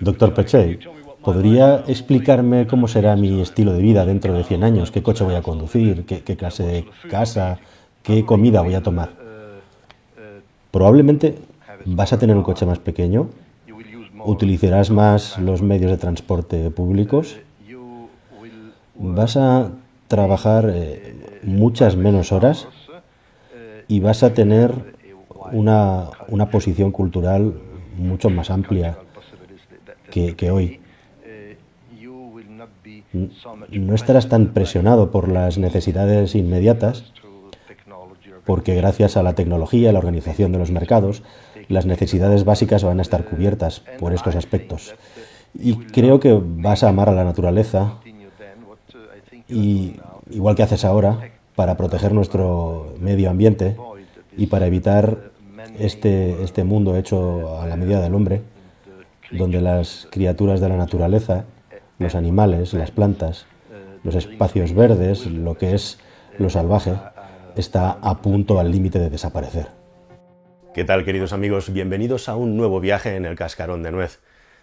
Doctor Pechey, ¿podría explicarme cómo será mi estilo de vida dentro de 100 años? ¿Qué coche voy a conducir? ¿Qué, clase de casa? ¿Qué comida voy a tomar? Probablemente vas a tener un coche más pequeño, utilizarás más los medios de transporte públicos, vas a trabajar eh, muchas menos horas y vas a tener una, una posición cultural mucho más amplia que, hoy. No estarás tan presionado por las necesidades inmediatas, porque gracias a la tecnología, la organización de los mercados, las necesidades básicas van a estar cubiertas por estos aspectos. Y creo que vas a amar a la naturaleza, y, igual que haces ahora, para proteger nuestro medio ambiente y para evitar este, este mundo hecho a la medida del hombre, donde las criaturas de la naturaleza, los animales, las plantas, los espacios verdes, lo que es lo salvaje, está a punto al límite de desaparecer. ¿Qué tal queridos amigos? Bienvenidos a un nuevo viaje en el cascarón de nuez.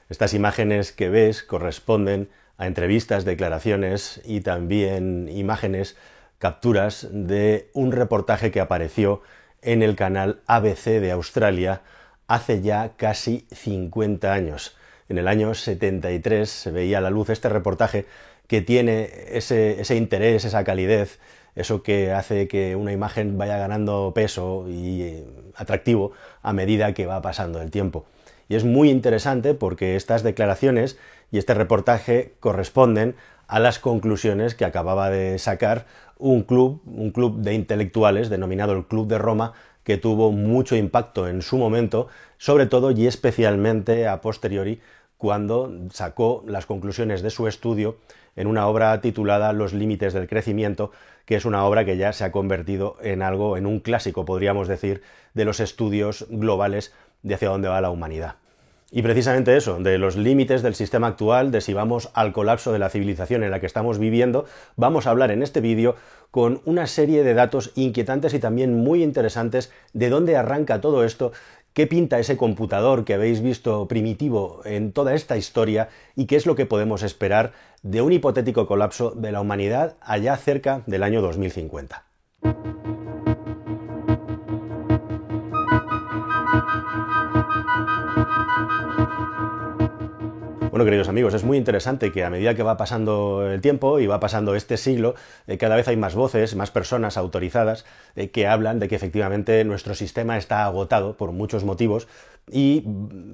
Estas imágenes que ves corresponden a entrevistas, declaraciones y también imágenes, capturas de un reportaje que apareció en el canal ABC de Australia hace ya casi 50 años. En el año 73 se veía a la luz este reportaje que tiene ese, interés, esa calidez, eso que hace que una imagen vaya ganando peso y eh, atractivo a medida que va pasando el tiempo. Y es muy interesante porque estas declaraciones y este reportaje corresponden a las conclusiones que acababa de sacar un club, un club de intelectuales denominado el Club de Roma, que tuvo mucho impacto en su momento, sobre todo y especialmente a posteriori cuando sacó las conclusiones de su estudio en una obra titulada Los límites del crecimiento, que es una obra que ya se ha convertido en algo, en un clásico, podríamos decir, de los estudios globales de hacia dónde va la humanidad. Y precisamente eso, de los límites del sistema actual, de si vamos al colapso de la civilización en la que estamos viviendo, vamos a hablar en este vídeo con una serie de datos inquietantes y también muy interesantes de dónde arranca todo esto, qué pinta ese computador que habéis visto primitivo en toda esta historia y qué es lo que podemos esperar de un hipotético colapso de la humanidad allá cerca del año 2050. Bueno, queridos amigos, es muy interesante que a medida que va pasando el tiempo y va pasando este siglo, eh, cada vez hay más voces, más personas autorizadas eh, que hablan de que efectivamente nuestro sistema está agotado por muchos motivos, y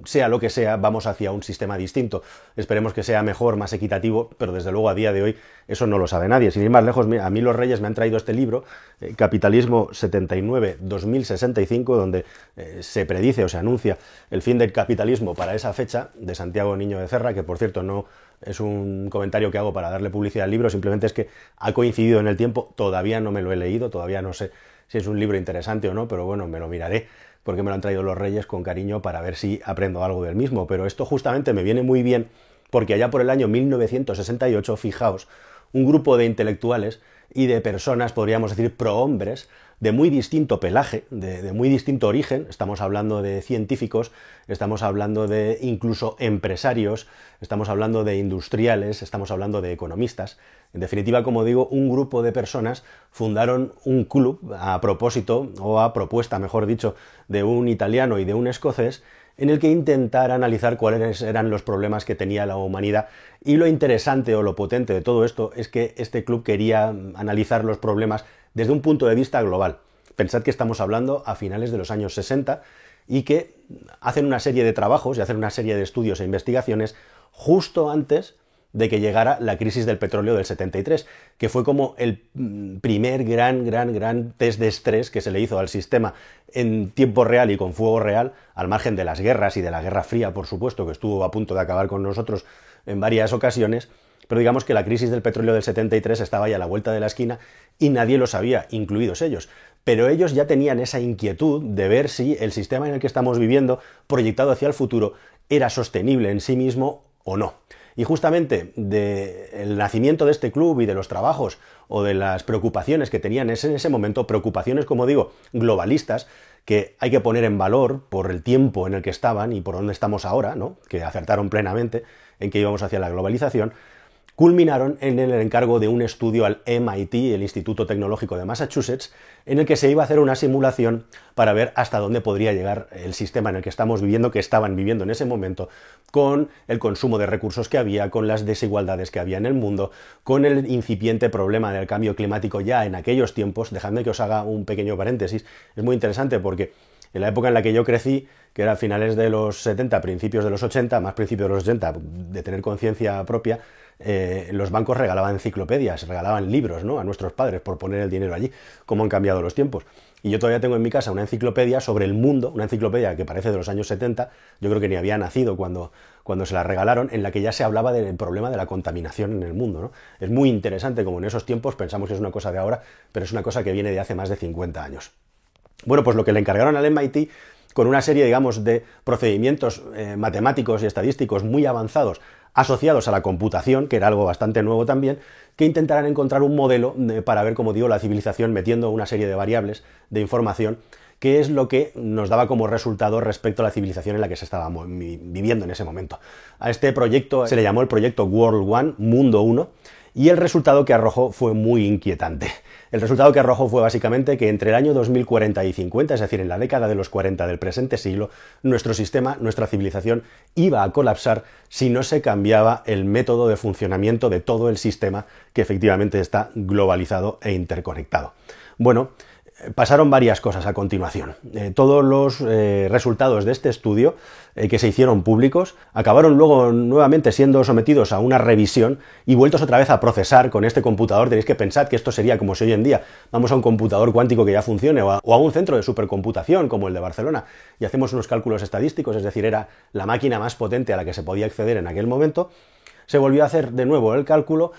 sea lo que sea, vamos hacia un sistema distinto. Esperemos que sea mejor, más equitativo, pero desde luego a día de hoy eso no lo sabe nadie. Sin ir más lejos, a mí los Reyes me han traído este libro, eh, Capitalismo 79-2065, donde eh, se predice o se anuncia el fin del capitalismo para esa fecha, de Santiago Niño de Cerra, que por cierto no es un comentario que hago para darle publicidad al libro, simplemente es que ha coincidido en el tiempo, todavía no me lo he leído, todavía no sé si es un libro interesante o no, pero bueno, me lo miraré porque me lo han traído los reyes con cariño para ver si aprendo algo del mismo. Pero esto justamente me viene muy bien porque allá por el año 1968, fijaos, un grupo de intelectuales y de personas, podríamos decir, prohombres, de muy distinto pelaje, de, muy distinto origen, estamos hablando de científicos, estamos hablando de incluso empresarios, estamos hablando de industriales, estamos hablando de economistas, en definitiva, como digo, un grupo de personas fundaron un club a propósito, o a propuesta, mejor dicho, de un italiano y de un escocés, en el que intentar analizar cuáles eran los problemas que tenía la humanidad. Y lo interesante o lo potente de todo esto es que este club quería analizar los problemas desde un punto de vista global. Pensad que estamos hablando a finales de los años 60 y que hacen una serie de trabajos y hacen una serie de estudios e investigaciones justo antes de que llegara la crisis del petróleo del 73, que fue como el mm, primer gran, gran, gran test de estrés que se le hizo al sistema en tiempo real y con fuego real, al margen de las guerras y de la Guerra Fría, por supuesto, que estuvo a punto de acabar con nosotros en varias ocasiones, pero digamos que la crisis del petróleo del 73 estaba ya a la vuelta de la esquina y nadie lo sabía, incluidos ellos. Pero ellos ya tenían esa inquietud de ver si el sistema en el que estamos viviendo, proyectado hacia el futuro, era sostenible en sí mismo o no. Y justamente del nacimiento de este club y de los trabajos o de las preocupaciones que tenían en ese momento, preocupaciones, como digo, globalistas, que hay que poner en valor por el tiempo en el que estaban y por dónde estamos ahora, ¿no? que acertaron plenamente en que íbamos hacia la globalización, culminaron en el encargo de un estudio al MIT, el Instituto Tecnológico de Massachusetts, en el que se iba a hacer una simulación para ver hasta dónde podría llegar el sistema en el que estamos viviendo, que estaban viviendo en ese momento, con el consumo de recursos que había, con las desigualdades que había en el mundo, con el incipiente problema del cambio climático ya en aquellos tiempos. Dejadme que os haga un pequeño paréntesis, es muy interesante porque en la época en la que yo crecí, que era a finales de los 70, principios de los 80, más principios de los 80, de tener conciencia propia, eh, los bancos regalaban enciclopedias, regalaban libros ¿no? a nuestros padres por poner el dinero allí. ¿Cómo han cambiado los tiempos? Y yo todavía tengo en mi casa una enciclopedia sobre el mundo, una enciclopedia que parece de los años 70, yo creo que ni había nacido cuando, cuando se la regalaron, en la que ya se hablaba del problema de la contaminación en el mundo. ¿no? Es muy interesante como en esos tiempos pensamos que es una cosa de ahora, pero es una cosa que viene de hace más de 50 años. Bueno, pues lo que le encargaron al MIT con una serie, digamos, de procedimientos eh, matemáticos y estadísticos muy avanzados asociados a la computación, que era algo bastante nuevo también, que intentarán encontrar un modelo eh, para ver, como digo, la civilización metiendo una serie de variables de información que es lo que nos daba como resultado respecto a la civilización en la que se estaba viviendo en ese momento. A este proyecto se le llamó el proyecto World One, Mundo 1, y el resultado que arrojó fue muy inquietante. El resultado que arrojó fue básicamente que entre el año 2040 y 50, es decir, en la década de los 40 del presente siglo, nuestro sistema, nuestra civilización iba a colapsar si no se cambiaba el método de funcionamiento de todo el sistema que efectivamente está globalizado e interconectado. Bueno, pasaron varias cosas a continuación. Eh, todos los eh, resultados de este estudio eh, que se hicieron públicos acabaron luego nuevamente siendo sometidos a una revisión y vueltos otra vez a procesar con este computador. Tenéis que pensar que esto sería como si hoy en día vamos a un computador cuántico que ya funcione o a, un centro de supercomputación como el de Barcelona y hacemos unos cálculos estadísticos, es decir, era la máquina más potente a la que se podía acceder en aquel momento. Se volvió a hacer de nuevo el cálculo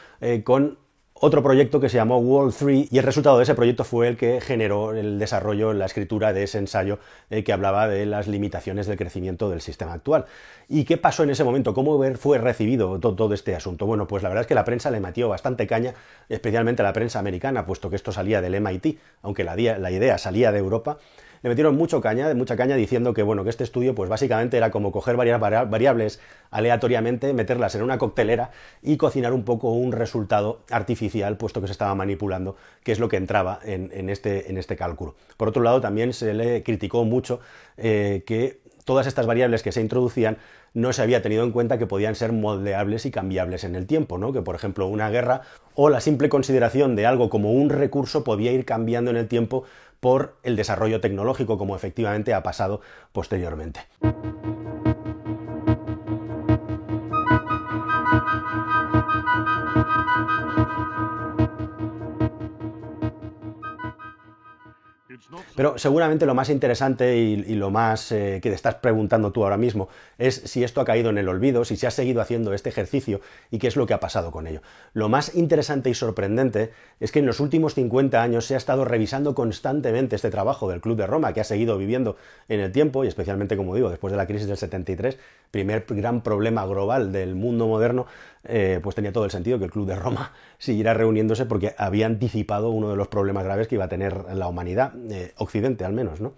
con otro proyecto que se llamó World 3 y el resultado de ese proyecto fue el que generó el desarrollo, la escritura de ese ensayo eh, que hablaba de las limitaciones del crecimiento del sistema actual. ¿Y qué pasó en ese momento? ¿Cómo fue recibido todo, este asunto? Bueno, pues la verdad es que la prensa le metió bastante caña, especialmente la prensa americana, puesto que esto salía del MIT, aunque la idea salía de Europa le metieron mucho caña, mucha caña diciendo que bueno, que este estudio pues básicamente era como coger varias variables aleatoriamente, meterlas en una coctelera y cocinar un poco un resultado artificial, puesto que se estaba manipulando, que es lo que entraba en, este, en este cálculo. Por otro lado, también se le criticó mucho eh, que todas estas variables que se introducían no se había tenido en cuenta que podían ser moldeables y cambiables en el tiempo, ¿no? Que por ejemplo una guerra o la simple consideración de algo como un recurso podía ir cambiando en el tiempo por el desarrollo tecnológico como efectivamente ha pasado posteriormente. Pero seguramente lo más interesante y, lo más eh, que te estás preguntando tú ahora mismo es si esto ha caído en el olvido, si se ha seguido haciendo este ejercicio y qué es lo que ha pasado con ello. Lo más interesante y sorprendente es que en los últimos 50 años se ha estado revisando constantemente este trabajo del Club de Roma, que ha seguido viviendo en el tiempo y especialmente, como digo, después de la crisis del 73, primer gran problema global del mundo moderno, eh, pues tenía todo el sentido que el Club de Roma siguiera reuniéndose porque había anticipado uno de los problemas graves que iba a tener la humanidad, eh, Occidente al menos, ¿no?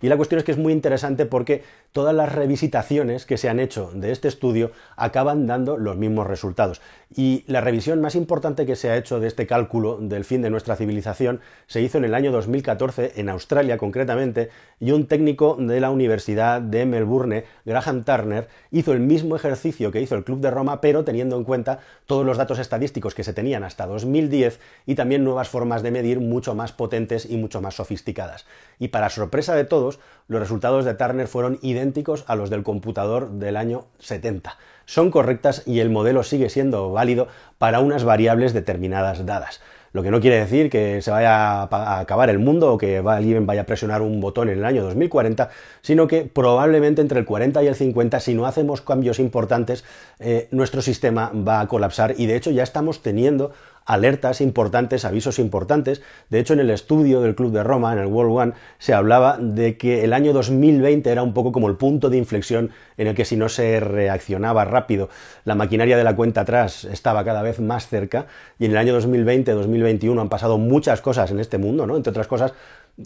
Y la cuestión es que es muy interesante porque todas las revisitaciones que se han hecho de este estudio acaban dando los mismos resultados. Y la revisión más importante que se ha hecho de este cálculo del fin de nuestra civilización se hizo en el año 2014 en Australia concretamente y un técnico de la Universidad de Melbourne, Graham Turner, hizo el mismo ejercicio que hizo el Club de Roma pero teniendo en cuenta todos los datos estadísticos que se tenían hasta 2010 y también nuevas formas de medir mucho más potentes y mucho más sofisticadas. Y para sorpresa de todos, los resultados de Turner fueron idénticos a los del computador del año 70. Son correctas y el modelo sigue siendo válido para unas variables determinadas dadas. Lo que no quiere decir que se vaya a acabar el mundo o que alguien vaya a presionar un botón en el año 2040, sino que probablemente entre el 40 y el 50, si no hacemos cambios importantes, eh, nuestro sistema va a colapsar y de hecho ya estamos teniendo alertas importantes, avisos importantes. De hecho, en el estudio del Club de Roma, en el World One, se hablaba de que el año 2020 era un poco como el punto de inflexión en el que si no se reaccionaba rápido, la maquinaria de la cuenta atrás estaba cada vez más cerca. Y en el año 2020-2021 han pasado muchas cosas en este mundo, ¿no? Entre otras cosas,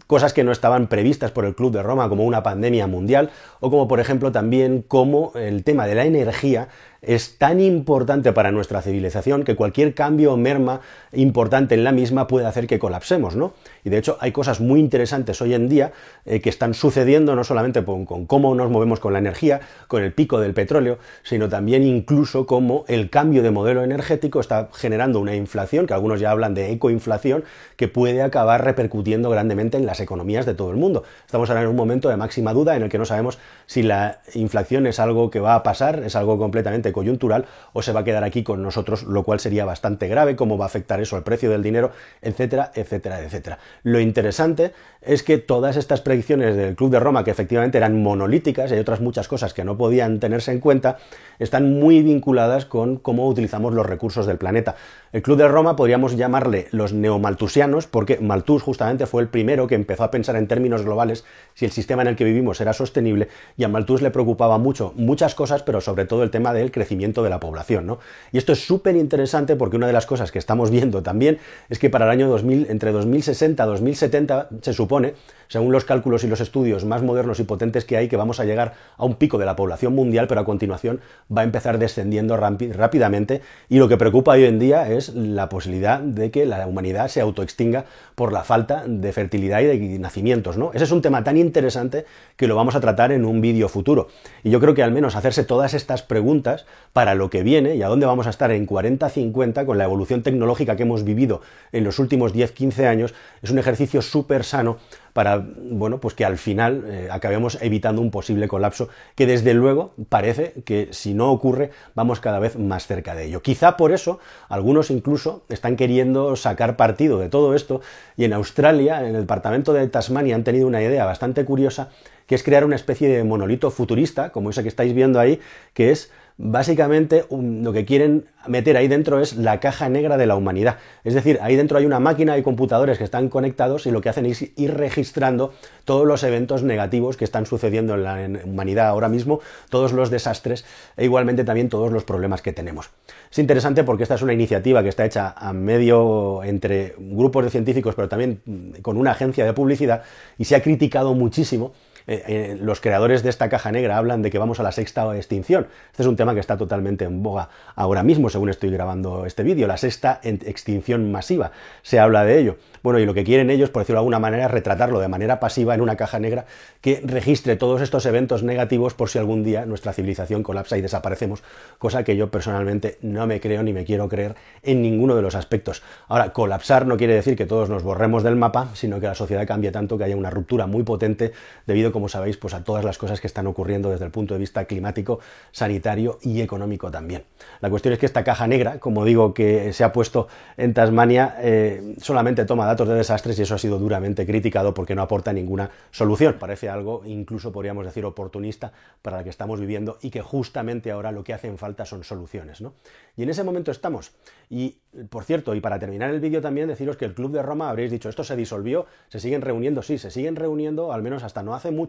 cosas que no estaban previstas por el Club de Roma, como una pandemia mundial, o como por ejemplo también como el tema de la energía es tan importante para nuestra civilización que cualquier cambio o merma importante en la misma puede hacer que colapsemos, ¿no? Y de hecho hay cosas muy interesantes hoy en día eh, que están sucediendo no solamente con, cómo nos movemos con la energía, con el pico del petróleo, sino también incluso cómo el cambio de modelo energético está generando una inflación, que algunos ya hablan de ecoinflación, que puede acabar repercutiendo grandemente las economías de todo el mundo. Estamos ahora en un momento de máxima duda en el que no sabemos si la inflación es algo que va a pasar, es algo completamente coyuntural o se va a quedar aquí con nosotros, lo cual sería bastante grave, cómo va a afectar eso al precio del dinero, etcétera, etcétera, etcétera. Lo interesante es que todas estas predicciones del Club de Roma, que efectivamente eran monolíticas y hay otras muchas cosas que no podían tenerse en cuenta, están muy vinculadas con cómo utilizamos los recursos del planeta. El Club de Roma podríamos llamarle los neomaltusianos, porque Malthus justamente fue el primero que empezó a pensar en términos globales si el sistema en el que vivimos era sostenible, y a Malthus le preocupaba mucho muchas cosas, pero sobre todo el tema del crecimiento de la población. ¿no? Y esto es súper interesante porque una de las cosas que estamos viendo también es que para el año 2000, entre 2060 y 2070, se supone, según los cálculos y los estudios más modernos y potentes que hay, que vamos a llegar a un pico de la población mundial, pero a continuación va a empezar descendiendo rápidamente. Y lo que preocupa hoy en día es la posibilidad de que la humanidad se autoextinga por la falta de fertilidad y de nacimientos. ¿no? Ese es un tema tan interesante que lo vamos a tratar en un vídeo futuro. Y yo creo que al menos hacerse todas estas preguntas para lo que viene y a dónde vamos a estar en 40-50 con la evolución tecnológica que hemos vivido en los últimos 10-15 años es un ejercicio súper sano para, bueno, pues que al final eh, acabemos evitando un posible colapso que desde luego parece que si no ocurre vamos cada vez más cerca de ello. Quizá por eso algunos incluso están queriendo sacar partido de todo esto y en Australia, en el departamento de Tasmania, han tenido una idea bastante curiosa que es crear una especie de monolito futurista, como ese que estáis viendo ahí, que es básicamente lo que quieren meter ahí dentro es la caja negra de la humanidad. Es decir, ahí dentro hay una máquina y computadores que están conectados y lo que hacen es ir registrando todos los eventos negativos que están sucediendo en la humanidad ahora mismo, todos los desastres e igualmente también todos los problemas que tenemos. Es interesante porque esta es una iniciativa que está hecha a medio entre grupos de científicos, pero también con una agencia de publicidad y se ha criticado muchísimo eh, eh, los creadores de esta caja negra hablan de que vamos a la sexta extinción. Este es un tema que está totalmente en boga ahora mismo, según estoy grabando este vídeo, la sexta extinción masiva. Se habla de ello. Bueno, y lo que quieren ellos, por decirlo de alguna manera, es retratarlo de manera pasiva en una caja negra que registre todos estos eventos negativos por si algún día nuestra civilización colapsa y desaparecemos, cosa que yo personalmente no me creo ni me quiero creer en ninguno de los aspectos. Ahora, colapsar no quiere decir que todos nos borremos del mapa, sino que la sociedad cambie tanto que haya una ruptura muy potente debido, como sabéis, pues a todas las cosas que están ocurriendo desde el punto de vista climático, sanitario y económico también. La cuestión es que esta caja negra, como digo, que se ha puesto en Tasmania, eh, solamente toma datos de desastres y eso ha sido duramente criticado porque no aporta ninguna solución. Parece algo, incluso podríamos decir, oportunista para la que estamos viviendo y que justamente ahora lo que hacen falta son soluciones. ¿no? Y en ese momento estamos. Y, por cierto, y para terminar el vídeo también deciros que el Club de Roma, habréis dicho, esto se disolvió, se siguen reuniendo, sí, se siguen reuniendo, al menos hasta no hace mucho,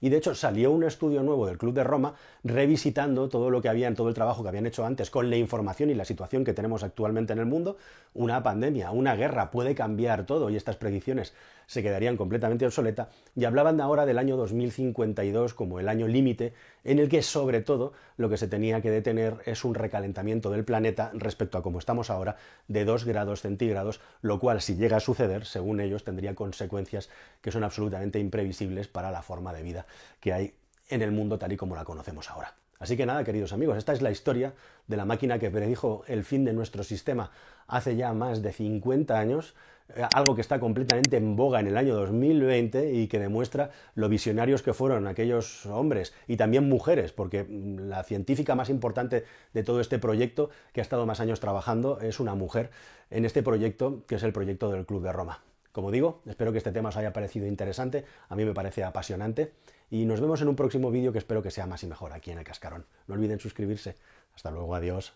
y de hecho salió un estudio nuevo del Club de Roma revisitando todo lo que había en todo el trabajo que habían hecho antes con la información y la situación que tenemos actualmente en el mundo. Una pandemia, una guerra puede cambiar todo y estas predicciones se quedarían completamente obsoletas y hablaban ahora del año 2052 como el año límite en el que sobre todo lo que se tenía que detener es un recalentamiento del planeta respecto a como estamos ahora de 2 grados centígrados, lo cual si llega a suceder, según ellos, tendría consecuencias que son absolutamente imprevisibles para la forma de vida que hay en el mundo tal y como la conocemos ahora. Así que nada, queridos amigos, esta es la historia de la máquina que predijo el fin de nuestro sistema hace ya más de 50 años, eh, algo que está completamente en boga en el año 2020 y que demuestra lo visionarios que fueron aquellos hombres y también mujeres, porque mm, la científica más importante de todo este proyecto, que ha estado más años trabajando, es una mujer en este proyecto, que es el proyecto del Club de Roma. Como digo, espero que este tema os haya parecido interesante, a mí me parece apasionante y nos vemos en un próximo vídeo que espero que sea más y mejor aquí en el Cascarón. No olviden suscribirse. Hasta luego, adiós.